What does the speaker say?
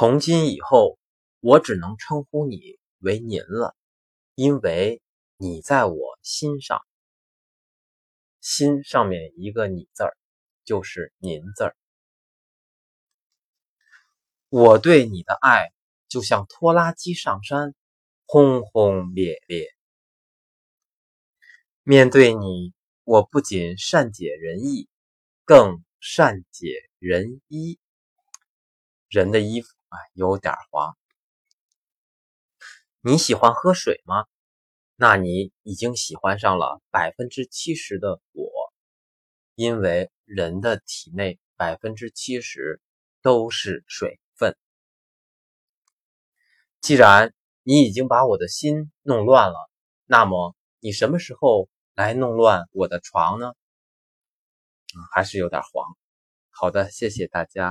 从今以后，我只能称呼你为您了，因为你在我心上。心上面一个你字儿，就是您字儿。我对你的爱就像拖拉机上山，轰轰烈烈。面对你，我不仅善解人意，更善解人衣。人的衣服啊，有点滑。你喜欢喝水吗？那你已经喜欢上了百分之七十的我，因为人的体内百分之七十都是水分。既然你已经把我的心弄乱了，那么你什么时候来弄乱我的床呢？还是有点黄。好的，谢谢大家。